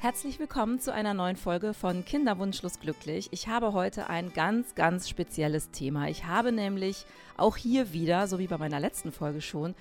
Herzlich willkommen zu einer neuen Folge von Kinderwunschlos glücklich. Ich habe heute ein ganz, ganz spezielles Thema. Ich habe nämlich auch hier wieder, so wie bei meiner letzten Folge schon,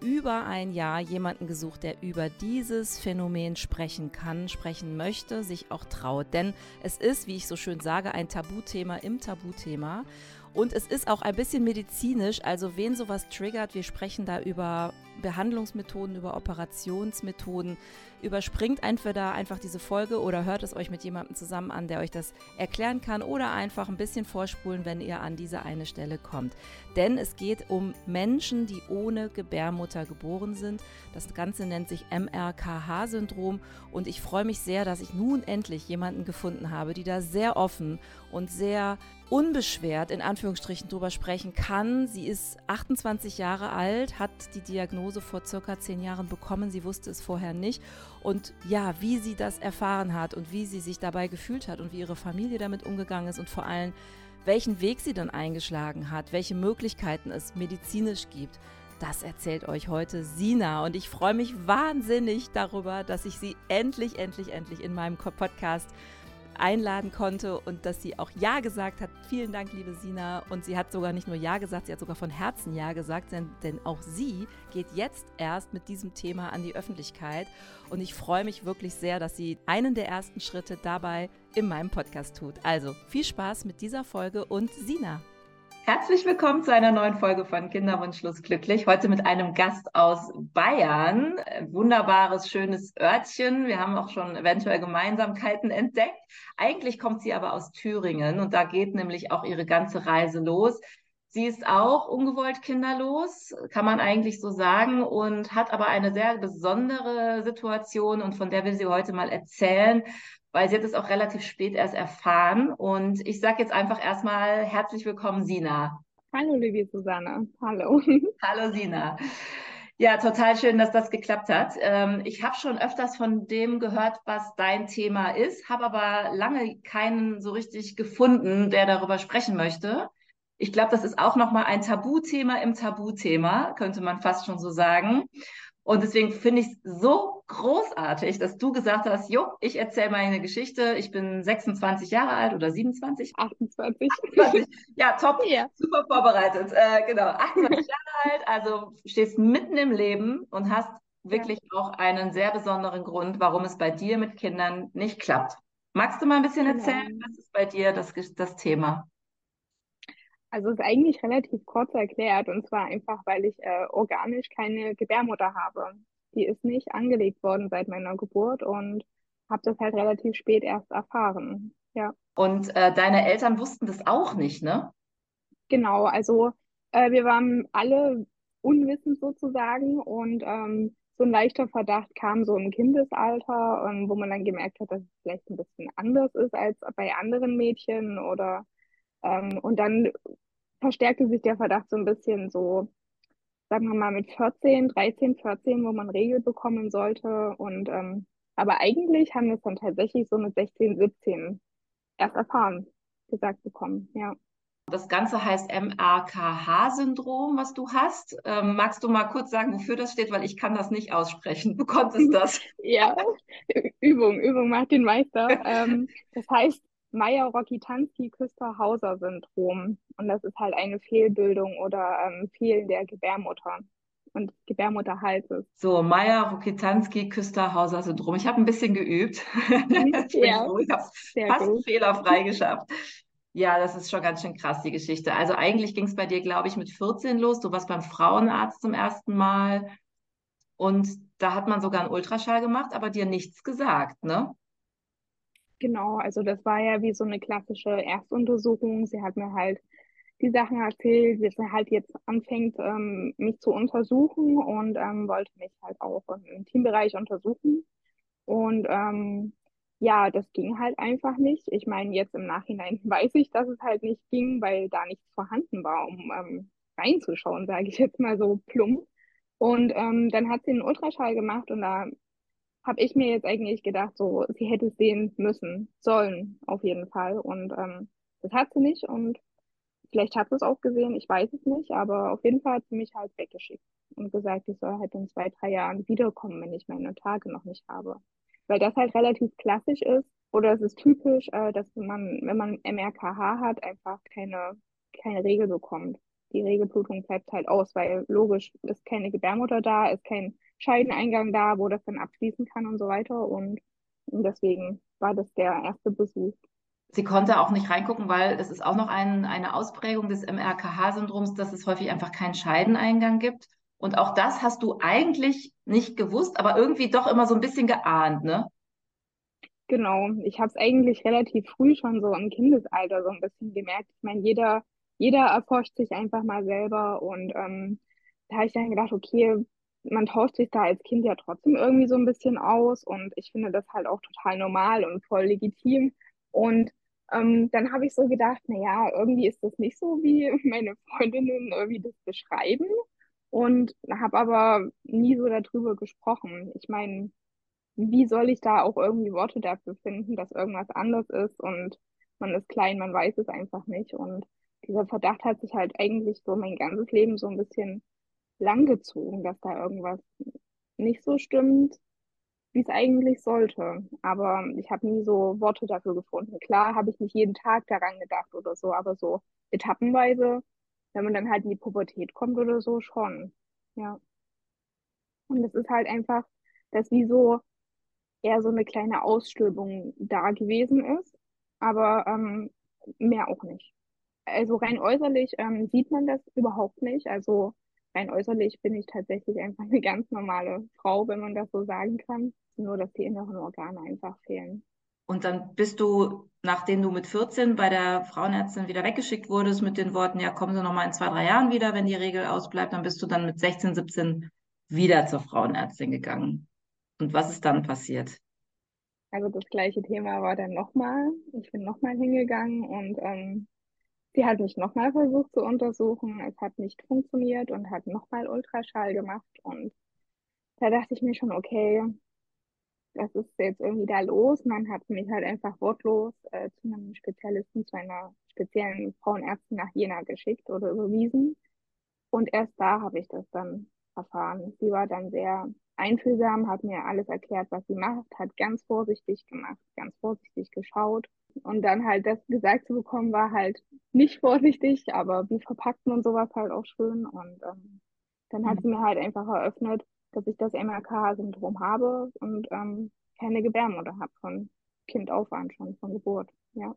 über ein Jahr jemanden gesucht, der über dieses Phänomen sprechen kann, sprechen möchte, sich auch traut. Denn es ist, wie ich so schön sage, ein Tabuthema im Tabuthema. Und es ist auch ein bisschen medizinisch, also wen sowas triggert, wir sprechen da über Behandlungsmethoden, über Operationsmethoden. Überspringt entweder einfach diese Folge oder hört es euch mit jemandem zusammen an, der euch das erklären kann oder einfach ein bisschen vorspulen, wenn ihr an diese eine Stelle kommt. Denn es geht um Menschen, die ohne Gebärmutter geboren sind. Das Ganze nennt sich MRKH-Syndrom und ich freue mich sehr, dass ich nun endlich jemanden gefunden habe, die da sehr offen und sehr unbeschwert in Anführungsstrichen drüber sprechen kann. Sie ist 28 Jahre alt, hat die Diagnose vor circa zehn Jahren bekommen. Sie wusste es vorher nicht. Und ja, wie sie das erfahren hat und wie sie sich dabei gefühlt hat und wie ihre Familie damit umgegangen ist und vor allem, welchen Weg sie dann eingeschlagen hat, welche Möglichkeiten es medizinisch gibt. Das erzählt euch heute Sina und ich freue mich wahnsinnig darüber, dass ich sie endlich, endlich, endlich in meinem Podcast einladen konnte und dass sie auch Ja gesagt hat. Vielen Dank, liebe Sina. Und sie hat sogar nicht nur Ja gesagt, sie hat sogar von Herzen Ja gesagt, denn, denn auch sie geht jetzt erst mit diesem Thema an die Öffentlichkeit. Und ich freue mich wirklich sehr, dass sie einen der ersten Schritte dabei in meinem Podcast tut. Also viel Spaß mit dieser Folge und Sina. Herzlich willkommen zu einer neuen Folge von Kinderwunschlos glücklich. Heute mit einem Gast aus Bayern. Wunderbares, schönes Örtchen. Wir haben auch schon eventuell Gemeinsamkeiten entdeckt. Eigentlich kommt sie aber aus Thüringen und da geht nämlich auch ihre ganze Reise los. Sie ist auch ungewollt kinderlos, kann man eigentlich so sagen, und hat aber eine sehr besondere Situation und von der will sie heute mal erzählen, weil sie hat es auch relativ spät erst erfahren. Und ich sage jetzt einfach erstmal herzlich willkommen, Sina. Hallo, liebe Susanne. Hallo. Hallo, Sina. Ja, total schön, dass das geklappt hat. Ähm, ich habe schon öfters von dem gehört, was dein Thema ist, habe aber lange keinen so richtig gefunden, der darüber sprechen möchte. Ich glaube, das ist auch nochmal ein Tabuthema im Tabuthema, könnte man fast schon so sagen. Und deswegen finde ich es so großartig, dass du gesagt hast, jo, ich erzähle meine Geschichte. Ich bin 26 Jahre alt oder 27? 28. 28. Ja, top. Ja. Super vorbereitet. Äh, genau, 28 Jahre alt. Also stehst mitten im Leben und hast wirklich ja. auch einen sehr besonderen Grund, warum es bei dir mit Kindern nicht klappt. Magst du mal ein bisschen genau. erzählen, was ist bei dir das, das Thema? Also es ist eigentlich relativ kurz erklärt und zwar einfach, weil ich äh, organisch keine Gebärmutter habe. Die ist nicht angelegt worden seit meiner Geburt und habe das halt relativ spät erst erfahren. Ja. Und äh, deine Eltern wussten das auch nicht, ne? Genau, also äh, wir waren alle unwissend sozusagen und ähm, so ein leichter Verdacht kam so im Kindesalter, ähm, wo man dann gemerkt hat, dass es vielleicht ein bisschen anders ist als bei anderen Mädchen oder ähm, und dann verstärkte sich der Verdacht so ein bisschen so, sagen wir mal, mit 14, 13, 14, wo man Regel bekommen sollte. Und ähm, aber eigentlich haben wir es dann tatsächlich so mit 16, 17 erst erfahren, gesagt bekommen, ja. Das Ganze heißt MAKH-Syndrom, was du hast. Ähm, magst du mal kurz sagen, wofür das steht? Weil ich kann das nicht aussprechen. Du konntest das. ja, Übung, Übung macht den Meister. ähm, das heißt Meyer-Rokitansky-Küster-Hauser-Syndrom. Und das ist halt eine Fehlbildung oder ähm, Fehlen der Gebärmutter und Gebärmutterhalses. So, Meyer-Rokitansky-Küster-Hauser-Syndrom. Ich habe ein bisschen geübt. Ja, ich habe fast gut. fehlerfrei geschafft. Ja, das ist schon ganz schön krass, die Geschichte. Also eigentlich ging es bei dir, glaube ich, mit 14 los. Du warst beim Frauenarzt zum ersten Mal. Und da hat man sogar einen Ultraschall gemacht, aber dir nichts gesagt, ne? Genau, also das war ja wie so eine klassische Erstuntersuchung. Sie hat mir halt die Sachen erzählt, wie sie halt jetzt anfängt, ähm, mich zu untersuchen und ähm, wollte mich halt auch im Teambereich untersuchen. Und ähm, ja, das ging halt einfach nicht. Ich meine, jetzt im Nachhinein weiß ich, dass es halt nicht ging, weil da nichts vorhanden war, um ähm, reinzuschauen, sage ich jetzt mal so plump. Und ähm, dann hat sie einen Ultraschall gemacht und da habe ich mir jetzt eigentlich gedacht, so, sie hätte es sehen müssen, sollen, auf jeden Fall. Und ähm, das hat sie nicht und vielleicht hat sie es auch gesehen, ich weiß es nicht, aber auf jeden Fall hat sie mich halt weggeschickt und gesagt, ich soll halt in zwei, drei Jahren wiederkommen, wenn ich meine Tage noch nicht habe. weil das halt relativ klassisch ist oder es ist typisch, äh, dass man, wenn man MRKH hat, einfach keine, keine Regel bekommt. Die Regelblutung bleibt halt aus, weil logisch ist keine Gebärmutter da, ist kein Scheideneingang da, wo das dann abfließen kann und so weiter. Und, und deswegen war das der erste Besuch. Sie konnte auch nicht reingucken, weil es ist auch noch ein, eine Ausprägung des MRKH-Syndroms, dass es häufig einfach keinen Scheideneingang gibt. Und auch das hast du eigentlich nicht gewusst, aber irgendwie doch immer so ein bisschen geahnt, ne? Genau, ich habe es eigentlich relativ früh schon so im Kindesalter so ein bisschen gemerkt. Ich meine, jeder, jeder erforscht sich einfach mal selber und ähm, da habe ich dann gedacht, okay, man tauscht sich da als Kind ja trotzdem irgendwie so ein bisschen aus und ich finde das halt auch total normal und voll legitim. Und ähm, dann habe ich so gedacht, naja, irgendwie ist das nicht so, wie meine Freundinnen irgendwie das beschreiben und habe aber nie so darüber gesprochen. Ich meine, wie soll ich da auch irgendwie Worte dafür finden, dass irgendwas anders ist und man ist klein, man weiß es einfach nicht. Und dieser Verdacht hat sich halt eigentlich so mein ganzes Leben so ein bisschen langgezogen, dass da irgendwas nicht so stimmt, wie es eigentlich sollte. Aber ich habe nie so Worte dafür gefunden. Klar habe ich nicht jeden Tag daran gedacht oder so, aber so etappenweise, wenn man dann halt in die Pubertät kommt oder so, schon. Ja. Und es ist halt einfach, dass wie so eher so eine kleine Ausstülpung da gewesen ist, aber ähm, mehr auch nicht. Also rein äußerlich ähm, sieht man das überhaupt nicht. Also rein äußerlich bin ich tatsächlich einfach eine ganz normale Frau, wenn man das so sagen kann. Nur, dass die inneren Organe einfach fehlen. Und dann bist du, nachdem du mit 14 bei der Frauenärztin wieder weggeschickt wurdest mit den Worten, ja, kommen Sie noch mal in zwei, drei Jahren wieder, wenn die Regel ausbleibt, dann bist du dann mit 16, 17 wieder zur Frauenärztin gegangen. Und was ist dann passiert? Also das gleiche Thema war dann nochmal. Ich bin nochmal hingegangen und ähm, sie hat mich nochmal versucht zu untersuchen. Es hat nicht funktioniert und hat nochmal Ultraschall gemacht. Und da dachte ich mir schon, okay, das ist jetzt irgendwie da los. Man hat mich halt einfach wortlos äh, zu einem Spezialisten, zu einer speziellen Frauenärztin nach Jena geschickt oder überwiesen. Und erst da habe ich das dann erfahren. Sie war dann sehr einfühlsam, hat mir alles erklärt, was sie macht, hat ganz vorsichtig gemacht, ganz vorsichtig geschaut. Und dann halt das gesagt zu bekommen, war halt nicht vorsichtig, aber wie verpackt man sowas halt auch schön. Und ähm, dann hat mhm. sie mir halt einfach eröffnet, dass ich das MRK-Syndrom habe und ähm, keine Gebärmutter habe von Kind auf an, schon von Geburt. Ja.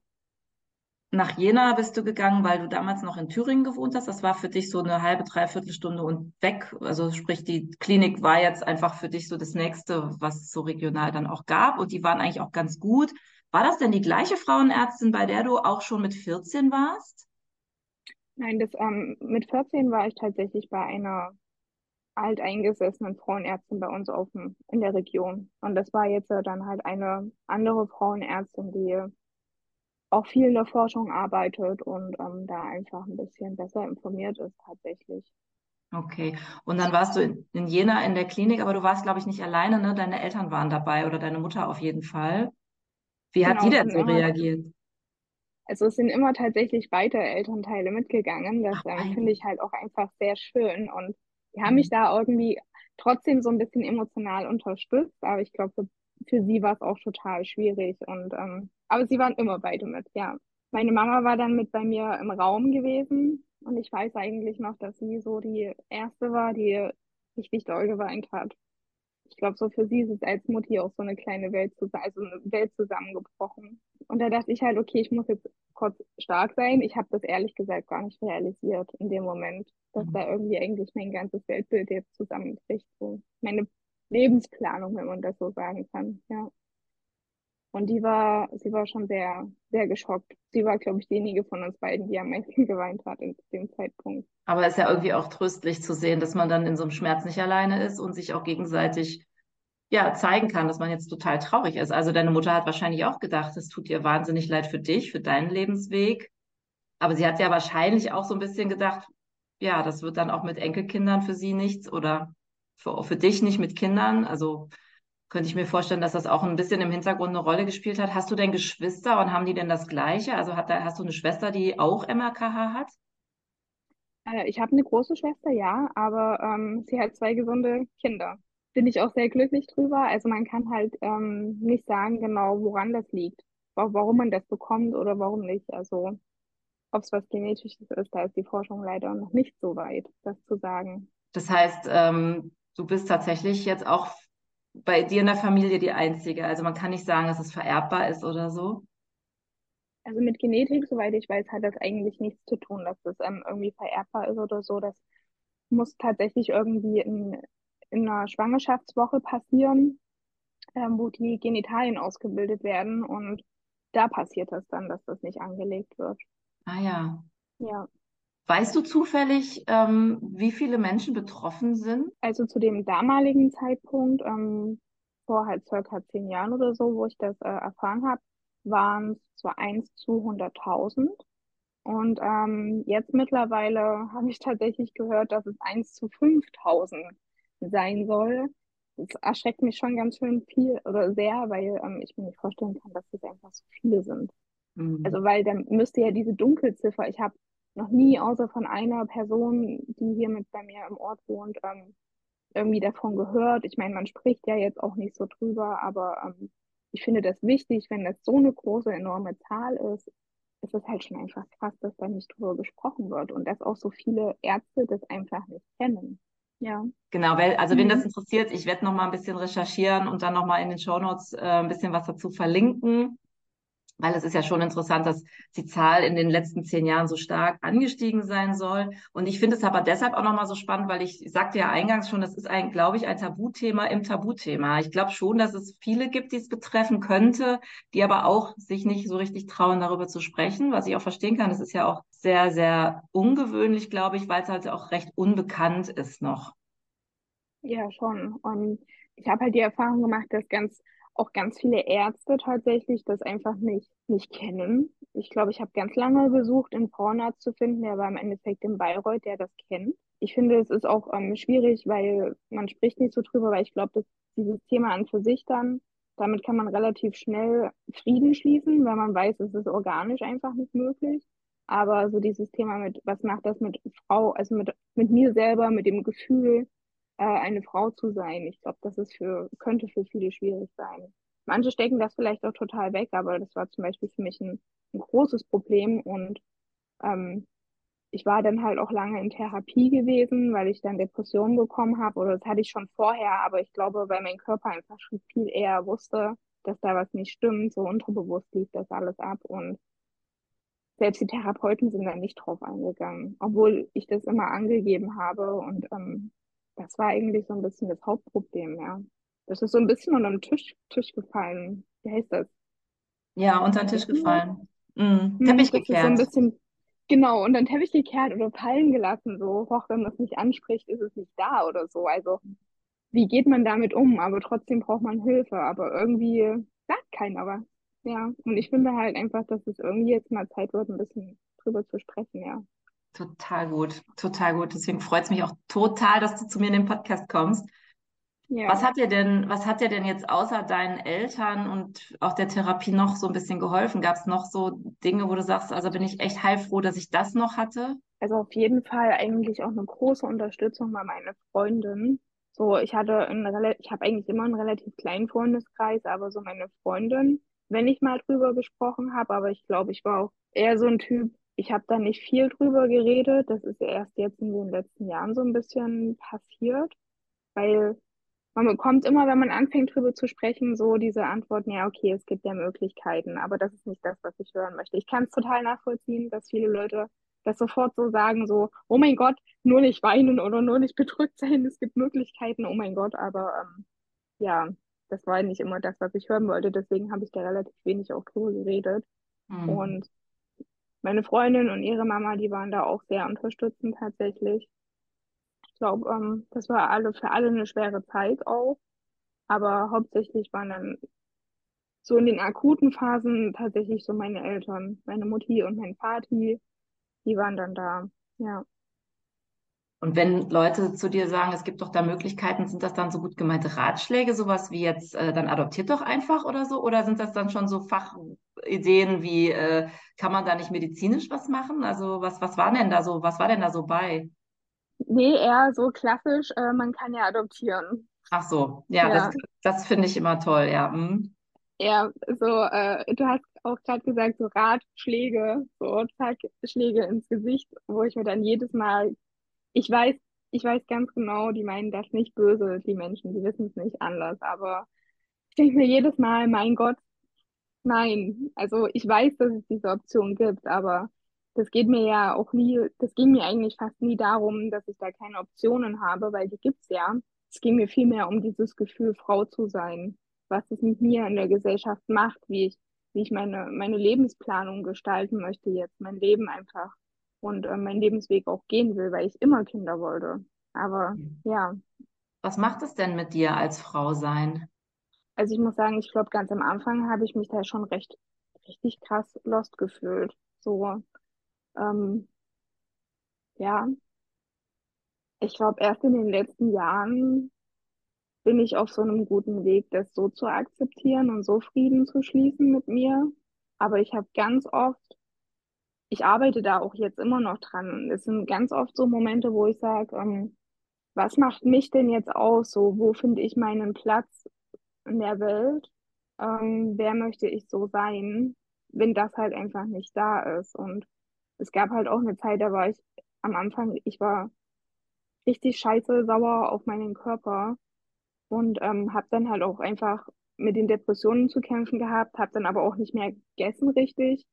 Nach Jena bist du gegangen, weil du damals noch in Thüringen gewohnt hast. Das war für dich so eine halbe, dreiviertel Stunde und weg. Also sprich, die Klinik war jetzt einfach für dich so das Nächste, was es so regional dann auch gab. Und die waren eigentlich auch ganz gut. War das denn die gleiche Frauenärztin, bei der du auch schon mit 14 warst? Nein, das, ähm, mit 14 war ich tatsächlich bei einer alteingesessenen Frauenärztin bei uns auf dem, in der Region. Und das war jetzt dann halt eine andere Frauenärztin, die auch viel in der Forschung arbeitet und ähm, da einfach ein bisschen besser informiert ist tatsächlich. Okay, und dann warst du in, in Jena in der Klinik, aber du warst, glaube ich, nicht alleine, ne? Deine Eltern waren dabei oder deine Mutter auf jeden Fall. Wie hat genau, die denn so reagiert? Also es sind immer tatsächlich weitere Elternteile mitgegangen. Das ähm, finde ich halt auch einfach sehr schön. Und die haben mhm. mich da irgendwie trotzdem so ein bisschen emotional unterstützt, aber ich glaube, für, für sie war es auch total schwierig. Und ähm, aber sie waren immer beide mit, ja. Meine Mama war dann mit bei mir im Raum gewesen und ich weiß eigentlich noch, dass sie so die erste war, die richtig doll geweint hat. Ich glaube, so für sie ist es als Mutti auch so eine kleine Welt zusammen, also eine Welt zusammengebrochen. Und da dachte ich halt, okay, ich muss jetzt kurz stark sein. Ich habe das ehrlich gesagt gar nicht realisiert in dem Moment, dass mhm. da irgendwie eigentlich mein ganzes Weltbild jetzt zusammenbricht. So meine Lebensplanung, wenn man das so sagen kann, ja. Und die war, sie war schon sehr, sehr geschockt. Sie war, glaube ich, diejenige von uns beiden, die am meisten geweint hat in dem Zeitpunkt. Aber es ist ja irgendwie auch tröstlich zu sehen, dass man dann in so einem Schmerz nicht alleine ist und sich auch gegenseitig ja, zeigen kann, dass man jetzt total traurig ist. Also deine Mutter hat wahrscheinlich auch gedacht, es tut ihr wahnsinnig leid für dich, für deinen Lebensweg. Aber sie hat ja wahrscheinlich auch so ein bisschen gedacht, ja, das wird dann auch mit Enkelkindern für sie nichts oder für, für dich nicht mit Kindern. Also könnte ich mir vorstellen, dass das auch ein bisschen im Hintergrund eine Rolle gespielt hat. Hast du denn Geschwister und haben die denn das Gleiche? Also hat da, hast du eine Schwester, die auch MRKH hat? Äh, ich habe eine große Schwester, ja, aber ähm, sie hat zwei gesunde Kinder. bin ich auch sehr glücklich drüber. Also man kann halt ähm, nicht sagen genau, woran das liegt, warum man das bekommt oder warum nicht. Also ob es was Genetisches ist, da ist die Forschung leider noch nicht so weit, das zu sagen. Das heißt, ähm, du bist tatsächlich jetzt auch bei dir in der Familie die Einzige. Also man kann nicht sagen, dass es vererbbar ist oder so. Also mit Genetik, soweit ich weiß, hat das eigentlich nichts zu tun, dass das ähm, irgendwie vererbbar ist oder so. Das muss tatsächlich irgendwie in, in einer Schwangerschaftswoche passieren, ähm, wo die Genitalien ausgebildet werden und da passiert das dann, dass das nicht angelegt wird. Ah ja. Ja. Weißt du zufällig, ähm, wie viele Menschen betroffen sind? Also zu dem damaligen Zeitpunkt, ähm, vor halt circa zehn Jahren oder so, wo ich das äh, erfahren habe, waren es so 1 zu 100.000. Und ähm, jetzt mittlerweile habe ich tatsächlich gehört, dass es 1 zu 5.000 sein soll. Das erschreckt mich schon ganz schön viel oder sehr, weil ähm, ich mir nicht vorstellen kann, dass das einfach so viele sind. Mhm. Also weil dann müsste ja diese Dunkelziffer, ich habe noch nie außer von einer Person, die hier mit bei mir im Ort wohnt, ähm, irgendwie davon gehört. Ich meine, man spricht ja jetzt auch nicht so drüber, aber ähm, ich finde das wichtig, wenn das so eine große, enorme Zahl ist, ist es halt schon einfach krass, dass da nicht drüber gesprochen wird und dass auch so viele Ärzte das einfach nicht kennen. Ja. Genau, weil, also wenn das mhm. interessiert, ich werde noch mal ein bisschen recherchieren und dann noch mal in den Shownotes äh, ein bisschen was dazu verlinken weil es ist ja schon interessant, dass die Zahl in den letzten zehn Jahren so stark angestiegen sein soll. Und ich finde es aber deshalb auch nochmal so spannend, weil ich sagte ja eingangs schon, das ist ein, glaube ich, ein Tabuthema im Tabuthema. Ich glaube schon, dass es viele gibt, die es betreffen könnte, die aber auch sich nicht so richtig trauen, darüber zu sprechen, was ich auch verstehen kann. Das ist ja auch sehr, sehr ungewöhnlich, glaube ich, weil es halt auch recht unbekannt ist noch. Ja, schon. Und ich habe halt die Erfahrung gemacht, dass ganz auch ganz viele Ärzte tatsächlich das einfach nicht, nicht kennen. Ich glaube, ich habe ganz lange gesucht, einen Frauenarzt zu finden, der war im Endeffekt in Bayreuth, der das kennt. Ich finde, es ist auch ähm, schwierig, weil man spricht nicht so drüber, weil ich glaube, dass dieses Thema an für sich dann, damit kann man relativ schnell Frieden schließen, weil man weiß, es ist organisch einfach nicht möglich. Aber so dieses Thema mit, was macht das mit Frau, also mit, mit mir selber, mit dem Gefühl, äh, eine Frau zu sein. Ich glaube, das ist für, könnte für viele schwierig sein. Manche stecken das vielleicht auch total weg, aber das war zum Beispiel für mich ein, ein großes Problem und ähm, ich war dann halt auch lange in Therapie gewesen, weil ich dann Depressionen bekommen habe oder das hatte ich schon vorher, aber ich glaube, weil mein Körper einfach schon viel eher wusste, dass da was nicht stimmt, so unterbewusst lief das alles ab und selbst die Therapeuten sind da nicht drauf eingegangen, obwohl ich das immer angegeben habe und ähm, das war eigentlich so ein bisschen das Hauptproblem, ja. Das ist so ein bisschen unter den Tisch, Tisch gefallen. Wie heißt das? Ja, unter den Tisch gefallen. Mhm. Hm, Teppich gekehrt. So ein bisschen, genau, und dann Teppich gekehrt oder fallen gelassen. So, auch wenn man es nicht anspricht, ist es nicht da oder so. Also, wie geht man damit um? Aber trotzdem braucht man Hilfe. Aber irgendwie sagt keiner was. Ja, und ich finde halt einfach, dass es irgendwie jetzt mal Zeit wird, ein bisschen drüber zu sprechen, ja. Total gut, total gut. Deswegen freut es mich auch total, dass du zu mir in den Podcast kommst. Ja. Was hat dir denn, was hat dir denn jetzt außer deinen Eltern und auch der Therapie noch so ein bisschen geholfen? Gab es noch so Dinge, wo du sagst, also bin ich echt heilfroh, dass ich das noch hatte? Also auf jeden Fall eigentlich auch eine große Unterstützung bei meiner Freundin. So, ich hatte einen, ich habe eigentlich immer einen relativ kleinen Freundeskreis, aber so meine Freundin, wenn ich mal drüber gesprochen habe, aber ich glaube, ich war auch eher so ein Typ, ich habe da nicht viel drüber geredet. Das ist ja erst jetzt in den letzten Jahren so ein bisschen passiert, weil man bekommt immer, wenn man anfängt drüber zu sprechen, so diese Antworten, ja, okay, es gibt ja Möglichkeiten, aber das ist nicht das, was ich hören möchte. Ich kann es total nachvollziehen, dass viele Leute das sofort so sagen, so, oh mein Gott, nur nicht weinen oder nur nicht bedrückt sein, es gibt Möglichkeiten, oh mein Gott, aber ähm, ja, das war nicht immer das, was ich hören wollte, deswegen habe ich da relativ wenig auch drüber geredet. Mhm. Und meine Freundin und ihre Mama, die waren da auch sehr unterstützend tatsächlich. Ich glaube, ähm, das war alle für alle eine schwere Zeit auch. Aber hauptsächlich waren dann so in den akuten Phasen tatsächlich so meine Eltern, meine Mutti und mein Vati, die waren dann da, ja. Und wenn Leute zu dir sagen, es gibt doch da Möglichkeiten, sind das dann so gut gemeinte Ratschläge, sowas wie jetzt, äh, dann adoptiert doch einfach oder so? Oder sind das dann schon so Fachideen wie, äh, kann man da nicht medizinisch was machen? Also was, was war denn da so, was war denn da so bei? Nee, eher so klassisch, äh, man kann ja adoptieren. Ach so, ja, ja. das, das finde ich immer toll, ja. Hm. Ja, so, äh, du hast auch gerade gesagt, so Ratschläge, so Schläge ins Gesicht, wo ich mir dann jedes Mal, ich weiß, ich weiß ganz genau, die meinen das nicht böse, die Menschen, die wissen es nicht anders, aber ich denke mir jedes Mal, mein Gott, nein. Also ich weiß, dass es diese Option gibt, aber das geht mir ja auch nie, das ging mir eigentlich fast nie darum, dass ich da keine Optionen habe, weil die gibt's ja. Es ging mir vielmehr um dieses Gefühl, Frau zu sein, was es mit mir in der Gesellschaft macht, wie ich, wie ich meine, meine Lebensplanung gestalten möchte jetzt, mein Leben einfach und äh, meinen Lebensweg auch gehen will, weil ich immer Kinder wollte. Aber mhm. ja. Was macht es denn mit dir als Frau sein? Also ich muss sagen, ich glaube, ganz am Anfang habe ich mich da schon recht, richtig krass lost gefühlt. So, ähm, ja. Ich glaube, erst in den letzten Jahren bin ich auf so einem guten Weg, das so zu akzeptieren und so Frieden zu schließen mit mir. Aber ich habe ganz oft, ich arbeite da auch jetzt immer noch dran. Es sind ganz oft so Momente, wo ich sage, ähm, was macht mich denn jetzt aus? So, wo finde ich meinen Platz in der Welt? Ähm, wer möchte ich so sein, wenn das halt einfach nicht da ist? Und es gab halt auch eine Zeit, da war ich am Anfang, ich war richtig scheiße sauer auf meinen Körper und ähm, habe dann halt auch einfach mit den Depressionen zu kämpfen gehabt, habe dann aber auch nicht mehr gegessen richtig,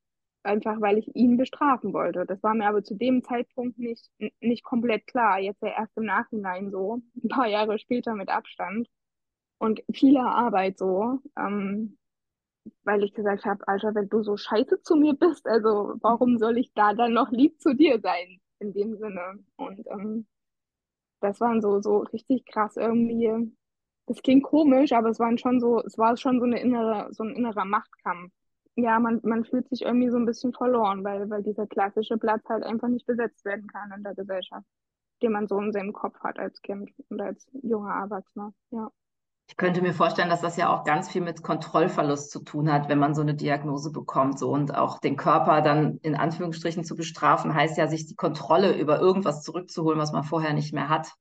einfach weil ich ihn bestrafen wollte. Das war mir aber zu dem Zeitpunkt nicht, nicht komplett klar, jetzt ja erst im Nachhinein so, ein paar Jahre später mit Abstand und vieler Arbeit so, ähm, weil ich gesagt habe, Alter, wenn du so scheiße zu mir bist, also warum soll ich da dann noch lieb zu dir sein, in dem Sinne. Und ähm, das waren so, so richtig krass irgendwie. Das klingt komisch, aber es waren schon so, es war schon so eine innere, so ein innerer Machtkampf. Ja, man, man fühlt sich irgendwie so ein bisschen verloren, weil, weil dieser klassische Platz halt einfach nicht besetzt werden kann in der Gesellschaft, den man so in seinem Kopf hat als Kind und als junger Erwachsener. Ja. Ich könnte mir vorstellen, dass das ja auch ganz viel mit Kontrollverlust zu tun hat, wenn man so eine Diagnose bekommt. So und auch den Körper dann in Anführungsstrichen zu bestrafen, heißt ja, sich die Kontrolle über irgendwas zurückzuholen, was man vorher nicht mehr hat.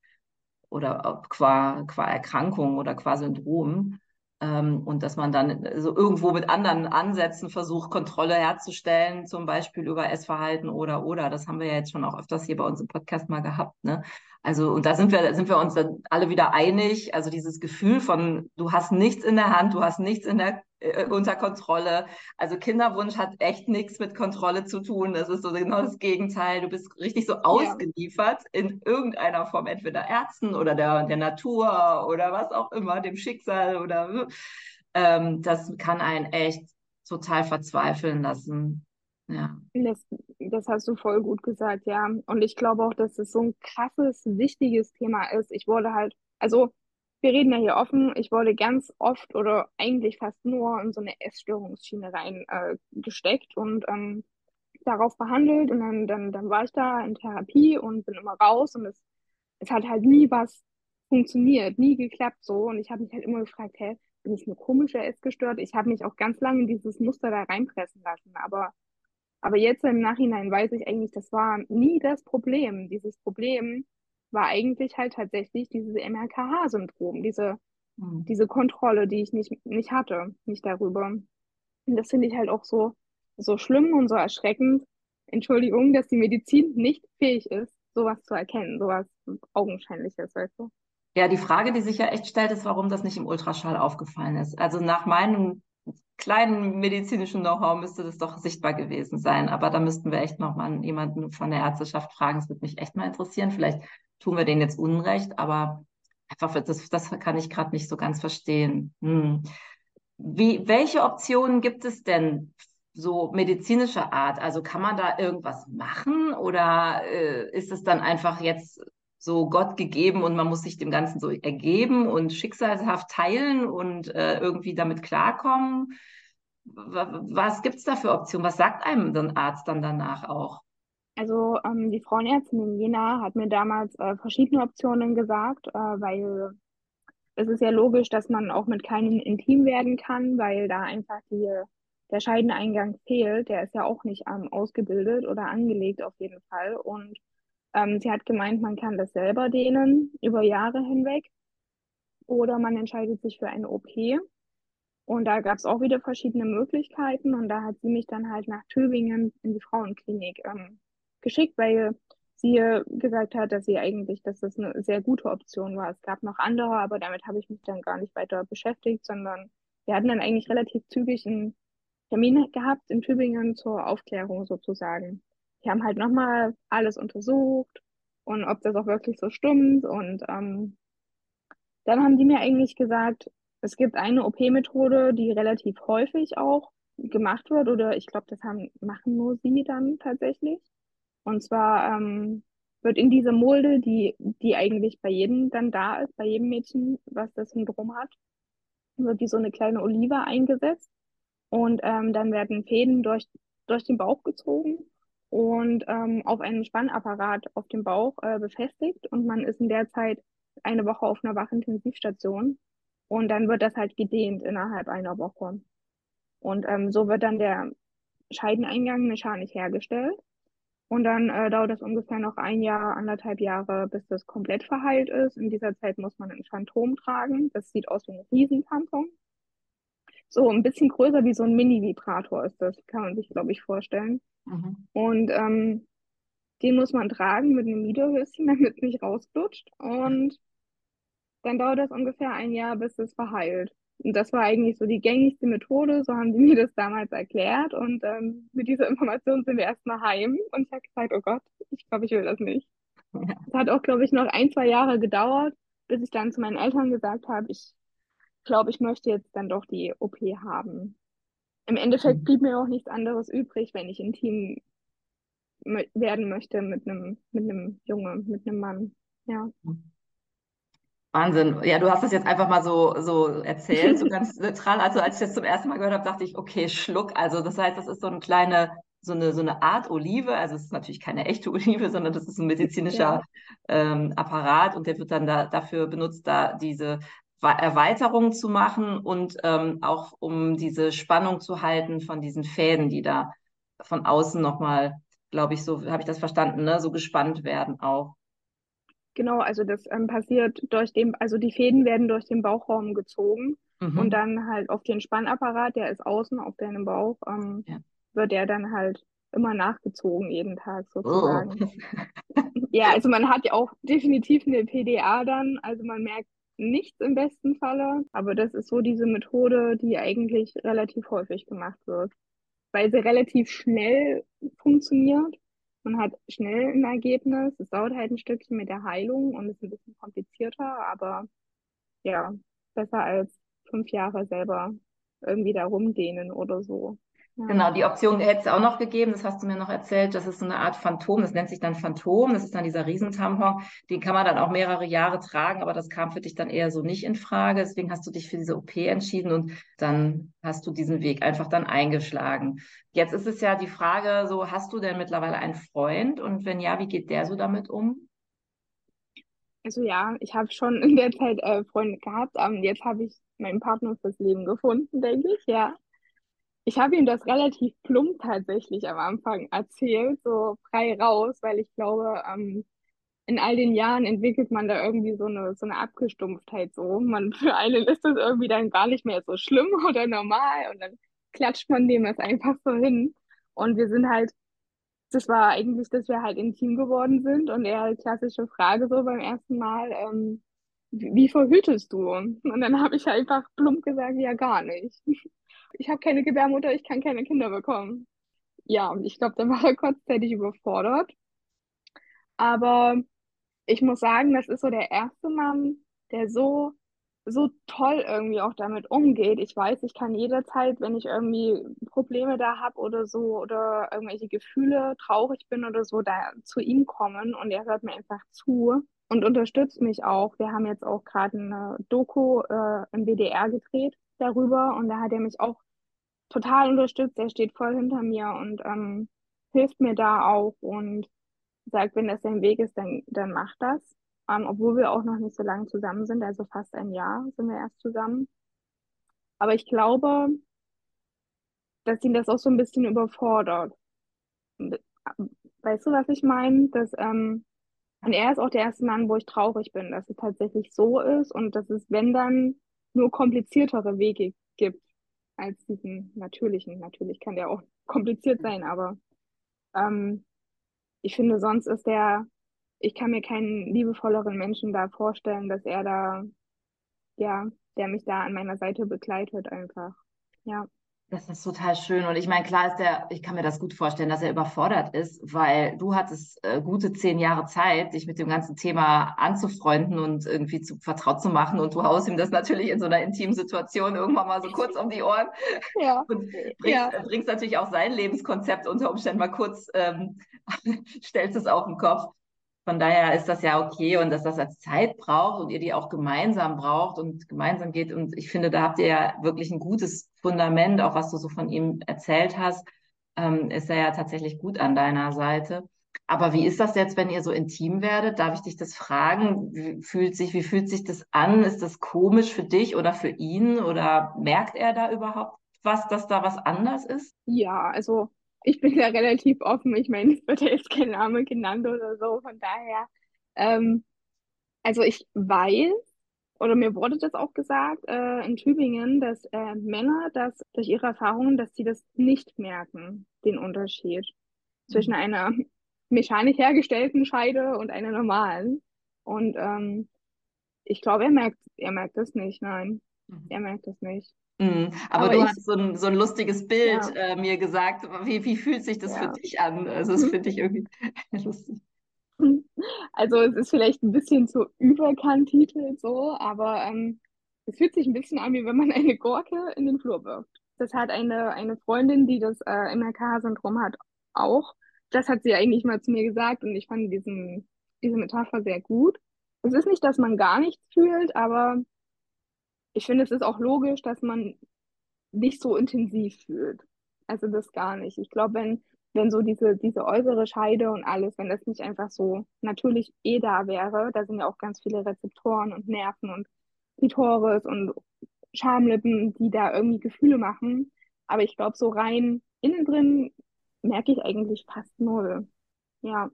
Oder qua, qua Erkrankung oder qua Syndrom. Ähm, und dass man dann so irgendwo mit anderen Ansätzen versucht, Kontrolle herzustellen, zum Beispiel über Essverhalten oder oder. Das haben wir ja jetzt schon auch öfters hier bei uns im Podcast mal gehabt. Ne? Also, und da sind wir, sind wir uns dann alle wieder einig. Also dieses Gefühl von, du hast nichts in der Hand, du hast nichts in der, äh, unter Kontrolle. Also Kinderwunsch hat echt nichts mit Kontrolle zu tun. Das ist so genau das Gegenteil. Du bist richtig so ausgeliefert ja. in irgendeiner Form, entweder Ärzten oder der, der Natur oder was auch immer, dem Schicksal oder ähm, das kann einen echt total verzweifeln lassen. Ja. Das, das hast du voll gut gesagt, ja. Und ich glaube auch, dass es so ein krasses, wichtiges Thema ist. Ich wurde halt, also wir reden ja hier offen, ich wurde ganz oft oder eigentlich fast nur in so eine Essstörungsschiene rein äh, und ähm, darauf behandelt und dann, dann, dann war ich da in Therapie und bin immer raus und es, es hat halt nie was funktioniert, nie geklappt so und ich habe mich halt immer gefragt, hä, bin ich eine komische Essgestört? Ich habe mich auch ganz lange in dieses Muster da reinpressen lassen, aber aber jetzt im Nachhinein weiß ich eigentlich, das war nie das Problem. Dieses Problem war eigentlich halt tatsächlich dieses MRKH-Syndrom, diese, mhm. diese Kontrolle, die ich nicht, nicht hatte, nicht darüber. Und das finde ich halt auch so, so schlimm und so erschreckend. Entschuldigung, dass die Medizin nicht fähig ist, sowas zu erkennen, sowas Augenscheinliches, weißt du? Ja, die Frage, die sich ja echt stellt, ist, warum das nicht im Ultraschall aufgefallen ist. Also nach meinem kleinen medizinischen Know-how müsste das doch sichtbar gewesen sein. Aber da müssten wir echt nochmal jemanden von der Ärzteschaft fragen. Das würde mich echt mal interessieren. Vielleicht tun wir denen jetzt Unrecht, aber einfach, das, das kann ich gerade nicht so ganz verstehen. Hm. Wie, welche Optionen gibt es denn so medizinischer Art? Also kann man da irgendwas machen oder äh, ist es dann einfach jetzt so Gott gegeben und man muss sich dem Ganzen so ergeben und schicksalshaft teilen und äh, irgendwie damit klarkommen. Was gibt es da für Optionen? Was sagt einem so ein Arzt dann danach auch? Also ähm, die Frauenärztin in Jena hat mir damals äh, verschiedene Optionen gesagt, äh, weil es ist ja logisch, dass man auch mit keinem intim werden kann, weil da einfach die, der Scheideneingang fehlt. Der ist ja auch nicht ähm, ausgebildet oder angelegt auf jeden Fall. Und ähm, sie hat gemeint, man kann das selber dehnen über Jahre hinweg. oder man entscheidet sich für eine OP. Und da gab es auch wieder verschiedene Möglichkeiten. Und da hat sie mich dann halt nach Tübingen in die Frauenklinik ähm, geschickt, weil sie gesagt hat, dass sie eigentlich, dass das eine sehr gute Option war. Es gab noch andere, aber damit habe ich mich dann gar nicht weiter beschäftigt, sondern wir hatten dann eigentlich relativ zügig einen Termin gehabt in Tübingen zur Aufklärung sozusagen. Die haben halt nochmal alles untersucht und ob das auch wirklich so stimmt. Und ähm, dann haben die mir eigentlich gesagt, es gibt eine OP-Methode, die relativ häufig auch gemacht wird, oder ich glaube, das haben, machen nur sie dann tatsächlich. Und zwar ähm, wird in diese Mulde, die, die eigentlich bei jedem dann da ist, bei jedem Mädchen, was das Syndrom hat, wird wie so eine kleine Olive eingesetzt. Und ähm, dann werden Fäden durch, durch den Bauch gezogen und ähm, auf einem Spannapparat auf dem Bauch äh, befestigt. Und man ist in der Zeit eine Woche auf einer Wachintensivstation. Und dann wird das halt gedehnt innerhalb einer Woche. Und ähm, so wird dann der Scheideneingang mechanisch hergestellt. Und dann äh, dauert es ungefähr noch ein Jahr, anderthalb Jahre, bis das komplett verheilt ist. In dieser Zeit muss man ein Phantom tragen. Das sieht aus wie ein Riesentampon. So ein bisschen größer wie so ein Mini-Vibrator ist das, kann man sich, glaube ich, vorstellen. Mhm. Und ähm, den muss man tragen mit einem Miederhöschen, damit es nicht rausflutscht. Und dann dauert das ungefähr ein Jahr, bis es verheilt. Und das war eigentlich so die gängigste Methode, so haben die mir das damals erklärt. Und ähm, mit dieser Information sind wir erstmal heim. Und ich habe gesagt, oh Gott, ich glaube, ich will das nicht. Es ja. hat auch, glaube ich, noch ein, zwei Jahre gedauert, bis ich dann zu meinen Eltern gesagt habe, ich glaube, ich möchte jetzt dann doch die OP haben. Im Endeffekt mhm. blieb mir auch nichts anderes übrig, wenn ich intim werden möchte mit einem mit einem Junge, mit einem Mann. Ja. Wahnsinn. Ja, du hast das jetzt einfach mal so, so erzählt, so ganz neutral. Also als ich das zum ersten Mal gehört habe, dachte ich, okay, Schluck. Also das heißt, das ist so eine kleine, so eine, so eine Art Olive. Also es ist natürlich keine echte Olive, sondern das ist ein medizinischer ja. ähm, Apparat und der wird dann da, dafür benutzt, da diese Erweiterung zu machen und ähm, auch um diese Spannung zu halten von diesen Fäden, die da von außen nochmal, glaube ich, so habe ich das verstanden, ne, so gespannt werden auch. Genau, also das ähm, passiert durch den, also die Fäden werden durch den Bauchraum gezogen mhm. und dann halt auf den Spannapparat, der ist außen auf deinem Bauch, ähm, ja. wird der dann halt immer nachgezogen jeden Tag sozusagen. Oh. ja, also man hat ja auch definitiv eine PDA dann, also man merkt nichts im besten Falle, aber das ist so diese Methode, die eigentlich relativ häufig gemacht wird, weil sie relativ schnell funktioniert man hat schnell ein Ergebnis. Es dauert halt ein Stückchen mit der Heilung und ist ein bisschen komplizierter, aber ja, besser als fünf Jahre selber irgendwie da rumdehnen oder so. Genau, die Option hätte es auch noch gegeben, das hast du mir noch erzählt, das ist so eine Art Phantom, das nennt sich dann Phantom, das ist dann dieser Riesentampon, den kann man dann auch mehrere Jahre tragen, aber das kam für dich dann eher so nicht in Frage, deswegen hast du dich für diese OP entschieden und dann hast du diesen Weg einfach dann eingeschlagen. Jetzt ist es ja die Frage, so hast du denn mittlerweile einen Freund und wenn ja, wie geht der so damit um? Also ja, ich habe schon in der Zeit äh, Freunde gehabt, aber jetzt habe ich meinen Partner fürs Leben gefunden, denke ich, ja. Ich habe ihm das relativ plump tatsächlich am Anfang erzählt, so frei raus, weil ich glaube, ähm, in all den Jahren entwickelt man da irgendwie so eine, so eine Abgestumpftheit so. Man, für einen ist das irgendwie dann gar nicht mehr so schlimm oder normal und dann klatscht man dem das einfach so hin. Und wir sind halt, das war eigentlich, dass wir halt intim geworden sind und er halt klassische Frage so beim ersten Mal, ähm, wie verhütest du? Und dann habe ich einfach plump gesagt, ja gar nicht ich habe keine Gebärmutter, ich kann keine Kinder bekommen. Ja, und ich glaube, da war er kurzzeitig überfordert. Aber ich muss sagen, das ist so der erste Mann, der so, so toll irgendwie auch damit umgeht. Ich weiß, ich kann jederzeit, wenn ich irgendwie Probleme da habe oder so oder irgendwelche Gefühle traurig bin oder so, da zu ihm kommen und er hört mir einfach zu und unterstützt mich auch. Wir haben jetzt auch gerade eine Doku äh, im WDR gedreht darüber und da hat er mich auch total unterstützt. Er steht voll hinter mir und ähm, hilft mir da auch und sagt, wenn das dein Weg ist, dann, dann mach das. Ähm, obwohl wir auch noch nicht so lange zusammen sind, also fast ein Jahr sind wir erst zusammen. Aber ich glaube, dass ihn das auch so ein bisschen überfordert. Weißt du, was ich meine? Dass ähm, Und er ist auch der erste Mann, wo ich traurig bin, dass es tatsächlich so ist und dass es, wenn dann, nur kompliziertere Wege gibt als diesen natürlichen. Natürlich kann der auch kompliziert sein, aber ähm, ich finde, sonst ist der, ich kann mir keinen liebevolleren Menschen da vorstellen, dass er da, ja, der mich da an meiner Seite begleitet einfach. Ja. Das ist total schön. Und ich meine, klar ist der, ich kann mir das gut vorstellen, dass er überfordert ist, weil du hattest äh, gute zehn Jahre Zeit, dich mit dem ganzen Thema anzufreunden und irgendwie zu, vertraut zu machen. Und du haust ihm das natürlich in so einer intimen Situation irgendwann mal so kurz um die Ohren. Ja. Und bringst, ja. bringst natürlich auch sein Lebenskonzept unter Umständen mal kurz, ähm, stellst es auf den Kopf. Von daher ist das ja okay und dass das als Zeit braucht und ihr die auch gemeinsam braucht und gemeinsam geht. Und ich finde, da habt ihr ja wirklich ein gutes Fundament, auch was du so von ihm erzählt hast, ähm, ist er ja tatsächlich gut an deiner Seite. Aber wie ist das jetzt, wenn ihr so intim werdet? Darf ich dich das fragen? Wie fühlt sich, wie fühlt sich das an? Ist das komisch für dich oder für ihn? Oder merkt er da überhaupt was, dass da was anders ist? Ja, also ich bin ja relativ offen. Ich meine, es wird ja jetzt kein Name genannt oder so. Von daher, ähm, also ich weiß, oder mir wurde das auch gesagt äh, in Tübingen, dass äh, Männer das durch ihre Erfahrungen, dass sie das nicht merken, den Unterschied mhm. zwischen einer mechanisch hergestellten Scheide und einer normalen. Und ähm, ich glaube, er merkt, er merkt das nicht, nein. Mhm. Er merkt das nicht. Mhm. Aber, Aber, du ich, hast so ein, so ein lustiges Bild ja. äh, mir gesagt. Wie, wie fühlt sich das ja. für dich an? Also, das finde ich irgendwie lustig. Also, es ist vielleicht ein bisschen zu überkantitelt so, aber ähm, es fühlt sich ein bisschen an, wie wenn man eine Gurke in den Flur wirft. Das hat eine, eine Freundin, die das äh, MRK-Syndrom hat, auch. Das hat sie eigentlich mal zu mir gesagt und ich fand diesen, diese Metapher sehr gut. Es ist nicht, dass man gar nichts fühlt, aber ich finde, es ist auch logisch, dass man nicht so intensiv fühlt. Also das gar nicht. Ich glaube, wenn, wenn so diese, diese äußere Scheide und alles, wenn das nicht einfach so natürlich eh da wäre, da sind ja auch ganz viele Rezeptoren und Nerven und Klitoris und Schamlippen, die da irgendwie Gefühle machen. Aber ich glaube, so rein innen drin merke ich eigentlich fast null. Ja.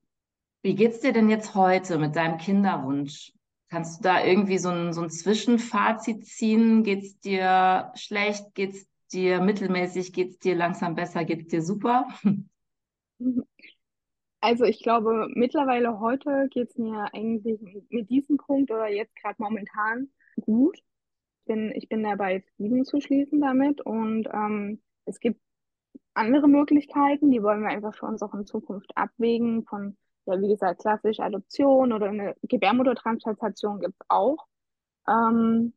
Wie geht's dir denn jetzt heute mit deinem Kinderwunsch? Kannst du da irgendwie so ein, so ein Zwischenfazit ziehen? Geht es dir schlecht? Geht es dir mittelmäßig? Geht es dir langsam besser? Geht es dir super? Also ich glaube, mittlerweile heute geht es mir eigentlich mit diesem Punkt oder jetzt gerade momentan gut. Ich bin, ich bin dabei, Frieden zu schließen damit und ähm, es gibt andere Möglichkeiten, die wollen wir einfach für uns auch in Zukunft abwägen, von ja, wie gesagt, klassisch Adoption oder eine Gebärmuttertransplantation gibt es auch. Ähm,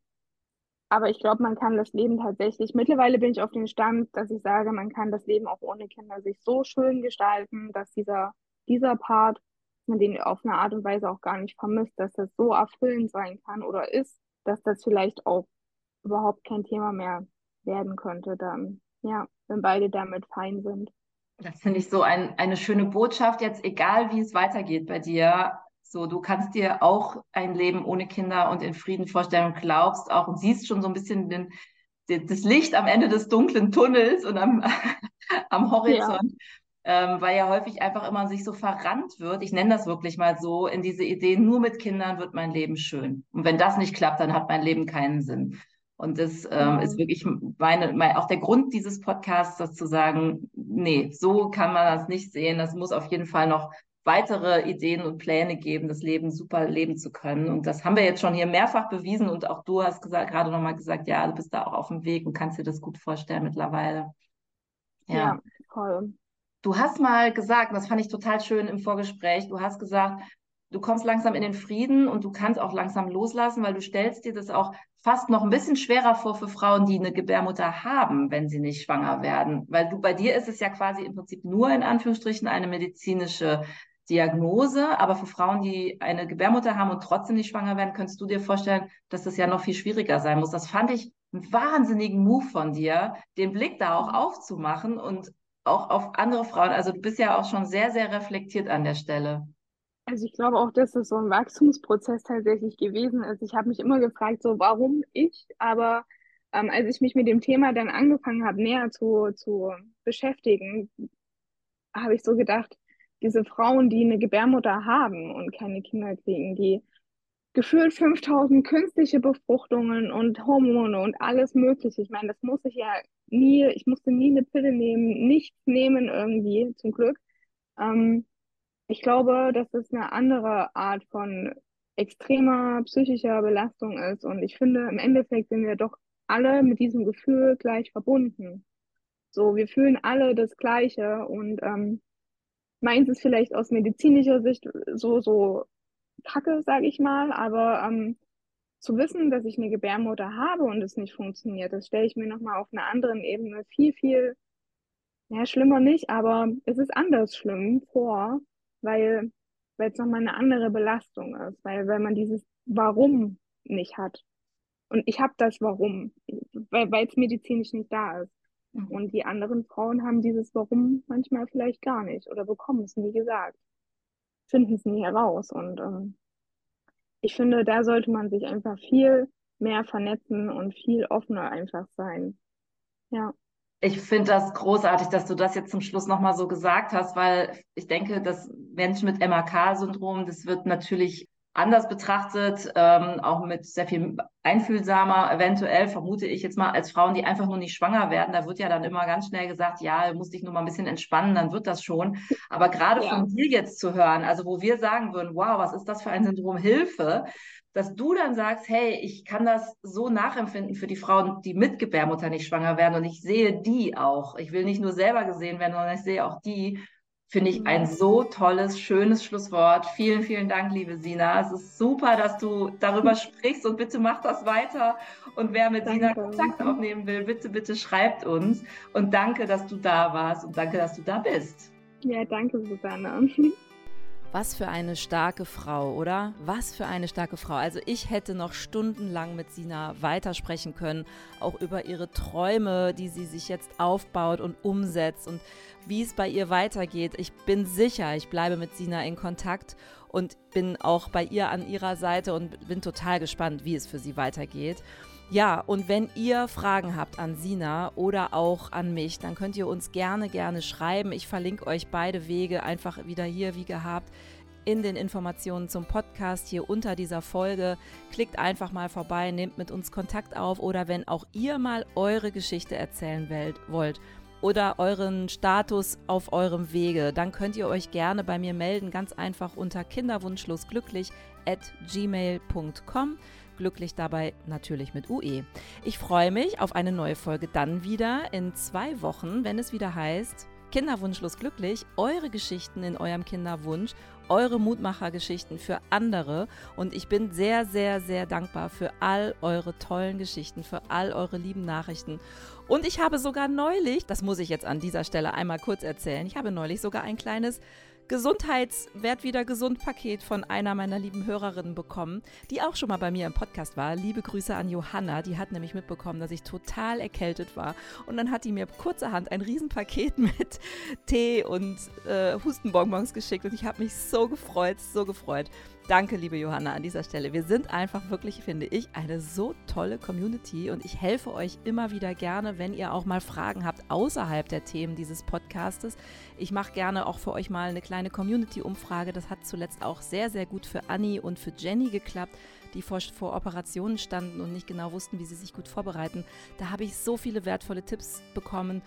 aber ich glaube, man kann das Leben tatsächlich, mittlerweile bin ich auf dem Stand, dass ich sage, man kann das Leben auch ohne Kinder sich so schön gestalten, dass dieser, dieser Part, man den auf eine Art und Weise auch gar nicht vermisst, dass das so erfüllend sein kann oder ist, dass das vielleicht auch überhaupt kein Thema mehr werden könnte dann, ja, wenn beide damit fein sind. Das finde ich so ein, eine schöne Botschaft jetzt, egal wie es weitergeht bei dir. So, du kannst dir auch ein Leben ohne Kinder und in Frieden vorstellen und glaubst auch und siehst schon so ein bisschen den, den, das Licht am Ende des dunklen Tunnels und am, am Horizont. Ja. Ähm, weil ja häufig einfach immer sich so verrannt wird, ich nenne das wirklich mal so, in diese Idee, nur mit Kindern wird mein Leben schön. Und wenn das nicht klappt, dann hat mein Leben keinen Sinn. Und das ähm, ist wirklich meine, mein, auch der Grund dieses Podcasts, das zu sagen, nee, so kann man das nicht sehen. Das muss auf jeden Fall noch weitere Ideen und Pläne geben, das Leben super leben zu können. Und das haben wir jetzt schon hier mehrfach bewiesen. Und auch du hast gesagt, gerade nochmal gesagt, ja, du bist da auch auf dem Weg und kannst dir das gut vorstellen mittlerweile. Ja, ja voll. Du hast mal gesagt, und das fand ich total schön im Vorgespräch, du hast gesagt, du kommst langsam in den Frieden und du kannst auch langsam loslassen, weil du stellst dir das auch fast noch ein bisschen schwerer vor für Frauen, die eine Gebärmutter haben, wenn sie nicht schwanger werden. Weil du bei dir ist es ja quasi im Prinzip nur in Anführungsstrichen eine medizinische Diagnose, aber für Frauen, die eine Gebärmutter haben und trotzdem nicht schwanger werden, könntest du dir vorstellen, dass das ja noch viel schwieriger sein muss. Das fand ich einen wahnsinnigen Move von dir, den Blick da auch aufzumachen und auch auf andere Frauen. Also du bist ja auch schon sehr, sehr reflektiert an der Stelle. Also ich glaube auch, dass es so ein Wachstumsprozess tatsächlich gewesen ist. Ich habe mich immer gefragt, so warum ich, aber ähm, als ich mich mit dem Thema dann angefangen habe, näher zu, zu beschäftigen, habe ich so gedacht, diese Frauen, die eine Gebärmutter haben und keine Kinder kriegen, die gefühlt 5000 künstliche Befruchtungen und Hormone und alles Mögliche. Ich meine, das muss ich ja nie, ich musste nie eine Pille nehmen, nichts nehmen irgendwie, zum Glück. Ähm, ich glaube, dass es eine andere Art von extremer psychischer Belastung ist. Und ich finde, im Endeffekt sind wir doch alle mit diesem Gefühl gleich verbunden. So, wir fühlen alle das Gleiche und ähm, meins ist vielleicht aus medizinischer Sicht so, so kacke, sage ich mal, aber ähm, zu wissen, dass ich eine Gebärmutter habe und es nicht funktioniert, das stelle ich mir nochmal auf einer anderen Ebene viel, viel, ja, schlimmer nicht, aber es ist anders schlimm vor, weil weil es nochmal eine andere Belastung ist, weil, weil man dieses Warum nicht hat. Und ich habe das Warum, weil es medizinisch nicht da ist. Mhm. Und die anderen Frauen haben dieses Warum manchmal vielleicht gar nicht oder bekommen es nie gesagt, finden es nie heraus. Und ähm, ich finde, da sollte man sich einfach viel mehr vernetzen und viel offener einfach sein. Ja. Ich finde das großartig, dass du das jetzt zum Schluss nochmal so gesagt hast, weil ich denke, dass Menschen mit MAK-Syndrom, das wird natürlich anders betrachtet, ähm, auch mit sehr viel einfühlsamer, eventuell vermute ich jetzt mal als Frauen, die einfach nur nicht schwanger werden. Da wird ja dann immer ganz schnell gesagt, ja, du musst dich nur mal ein bisschen entspannen, dann wird das schon. Aber gerade ja. von dir jetzt zu hören, also wo wir sagen würden, wow, was ist das für ein Syndrom Hilfe, dass du dann sagst, hey, ich kann das so nachempfinden für die Frauen, die mit Gebärmutter nicht schwanger werden und ich sehe die auch. Ich will nicht nur selber gesehen werden, sondern ich sehe auch die. Finde ich ein so tolles, schönes Schlusswort. Vielen, vielen Dank, liebe Sina. Es ist super, dass du darüber sprichst und bitte mach das weiter. Und wer mit danke. Sina Kontakt aufnehmen will, bitte, bitte schreibt uns. Und danke, dass du da warst und danke, dass du da bist. Ja, danke, Susanne. Was für eine starke Frau, oder? Was für eine starke Frau. Also ich hätte noch stundenlang mit Sina weitersprechen können, auch über ihre Träume, die sie sich jetzt aufbaut und umsetzt und wie es bei ihr weitergeht. Ich bin sicher, ich bleibe mit Sina in Kontakt und bin auch bei ihr an ihrer Seite und bin total gespannt, wie es für sie weitergeht. Ja, und wenn ihr Fragen habt an Sina oder auch an mich, dann könnt ihr uns gerne, gerne schreiben. Ich verlinke euch beide Wege einfach wieder hier wie gehabt in den Informationen zum Podcast hier unter dieser Folge. Klickt einfach mal vorbei, nehmt mit uns Kontakt auf oder wenn auch ihr mal eure Geschichte erzählen wollt oder euren Status auf eurem Wege, dann könnt ihr euch gerne bei mir melden, ganz einfach unter kinderwunschlosglücklich at gmail.com glücklich dabei natürlich mit UE. Ich freue mich auf eine neue Folge dann wieder in zwei Wochen, wenn es wieder heißt Kinderwunschlos glücklich, eure Geschichten in eurem Kinderwunsch, eure Mutmachergeschichten für andere und ich bin sehr, sehr, sehr dankbar für all eure tollen Geschichten, für all eure lieben Nachrichten. Und ich habe sogar neulich, das muss ich jetzt an dieser Stelle einmal kurz erzählen, ich habe neulich sogar ein kleines Gesundheitswert wieder gesund Paket von einer meiner lieben Hörerinnen bekommen, die auch schon mal bei mir im Podcast war. Liebe Grüße an Johanna, die hat nämlich mitbekommen, dass ich total erkältet war. Und dann hat die mir kurzerhand ein Riesenpaket mit Tee und äh, Hustenbonbons geschickt und ich habe mich so gefreut, so gefreut. Danke, liebe Johanna, an dieser Stelle. Wir sind einfach wirklich, finde ich, eine so tolle Community und ich helfe euch immer wieder gerne, wenn ihr auch mal Fragen habt außerhalb der Themen dieses Podcastes. Ich mache gerne auch für euch mal eine kleine Community-Umfrage. Das hat zuletzt auch sehr, sehr gut für Anni und für Jenny geklappt die vor, vor Operationen standen und nicht genau wussten, wie sie sich gut vorbereiten. Da habe ich so viele wertvolle Tipps bekommen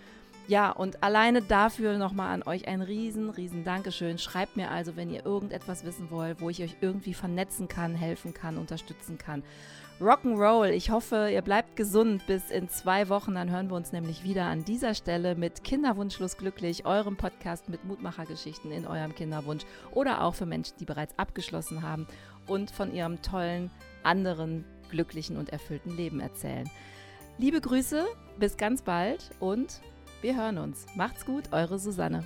ja, und alleine dafür nochmal an euch ein riesen, riesen Dankeschön. Schreibt mir also, wenn ihr irgendetwas wissen wollt, wo ich euch irgendwie vernetzen kann, helfen kann, unterstützen kann. Rock'n'Roll. Ich hoffe, ihr bleibt gesund bis in zwei Wochen. Dann hören wir uns nämlich wieder an dieser Stelle mit Kinderwunschlos glücklich, eurem Podcast mit Mutmachergeschichten in eurem Kinderwunsch oder auch für Menschen, die bereits abgeschlossen haben und von ihrem tollen, anderen, glücklichen und erfüllten Leben erzählen. Liebe Grüße, bis ganz bald und wir hören uns. Macht's gut, eure Susanne.